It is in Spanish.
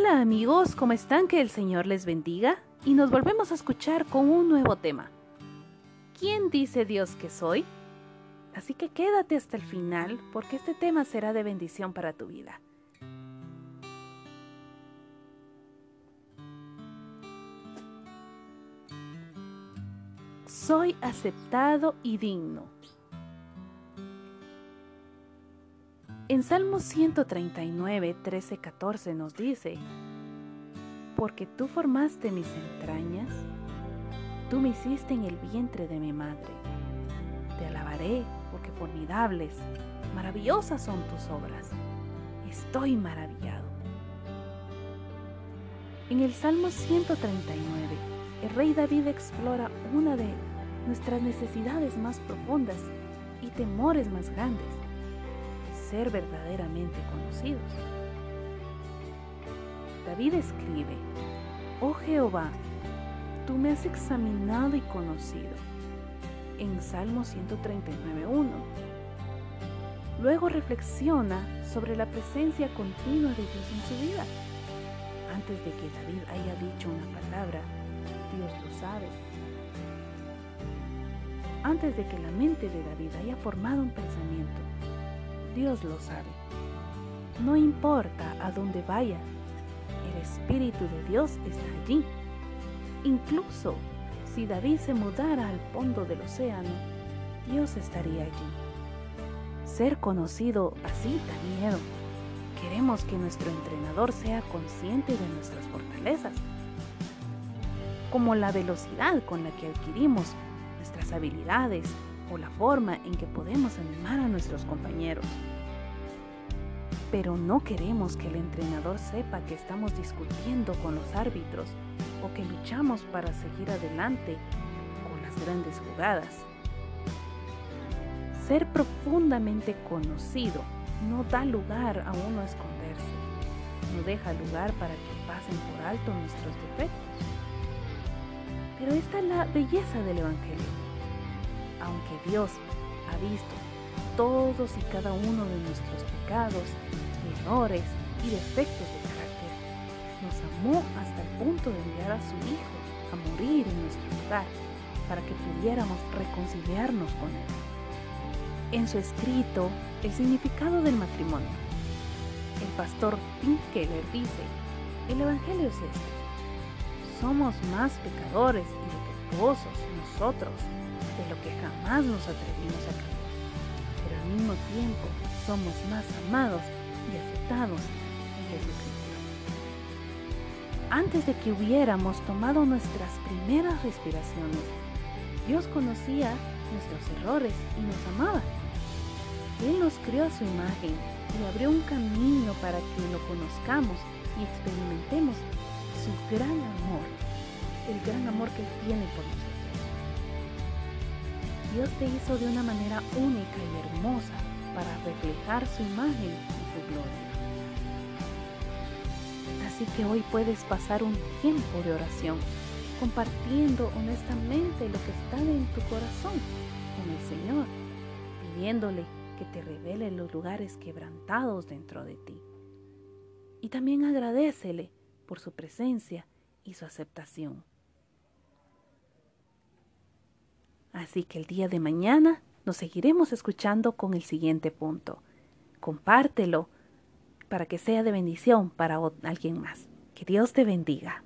Hola amigos, ¿cómo están? Que el Señor les bendiga y nos volvemos a escuchar con un nuevo tema. ¿Quién dice Dios que soy? Así que quédate hasta el final porque este tema será de bendición para tu vida. Soy aceptado y digno. En Salmo 139, 13, 14 nos dice, Porque tú formaste mis entrañas, tú me hiciste en el vientre de mi madre. Te alabaré porque formidables, maravillosas son tus obras. Estoy maravillado. En el Salmo 139, el rey David explora una de nuestras necesidades más profundas y temores más grandes ser verdaderamente conocidos. David escribe, Oh Jehová, tú me has examinado y conocido, en Salmo 139.1. Luego reflexiona sobre la presencia continua de Dios en su vida. Antes de que David haya dicho una palabra, Dios lo sabe. Antes de que la mente de David haya formado un pensamiento, Dios lo sabe. No importa a dónde vaya, el Espíritu de Dios está allí. Incluso si David se mudara al fondo del océano, Dios estaría allí. Ser conocido así da miedo. Queremos que nuestro entrenador sea consciente de nuestras fortalezas, como la velocidad con la que adquirimos nuestras habilidades o la forma en que podemos animar a nuestros compañeros. Pero no queremos que el entrenador sepa que estamos discutiendo con los árbitros o que luchamos para seguir adelante con las grandes jugadas. Ser profundamente conocido no da lugar a uno a esconderse, no deja lugar para que pasen por alto nuestros defectos. Pero esta es la belleza del Evangelio aunque Dios ha visto todos y cada uno de nuestros pecados, errores y defectos de carácter, nos amó hasta el punto de enviar a su Hijo a morir en nuestro lugar para que pudiéramos reconciliarnos con Él. En su escrito, El significado del matrimonio, el pastor Tim Keller dice, el Evangelio es este. Somos más pecadores y defectuosos nosotros de lo que jamás nos atrevimos a creer. Pero al mismo tiempo somos más amados y aceptados en Jesucristo. Antes de que hubiéramos tomado nuestras primeras respiraciones, Dios conocía nuestros errores y nos amaba. Él nos creó a su imagen y abrió un camino para que lo conozcamos y experimentemos su gran amor, el gran amor que Él tiene por nosotros. Dios te hizo de una manera única y hermosa para reflejar su imagen y su gloria. Así que hoy puedes pasar un tiempo de oración compartiendo honestamente lo que está en tu corazón con el Señor, pidiéndole que te revele los lugares quebrantados dentro de ti. Y también agradecele por su presencia y su aceptación. Así que el día de mañana nos seguiremos escuchando con el siguiente punto. Compártelo para que sea de bendición para alguien más. Que Dios te bendiga.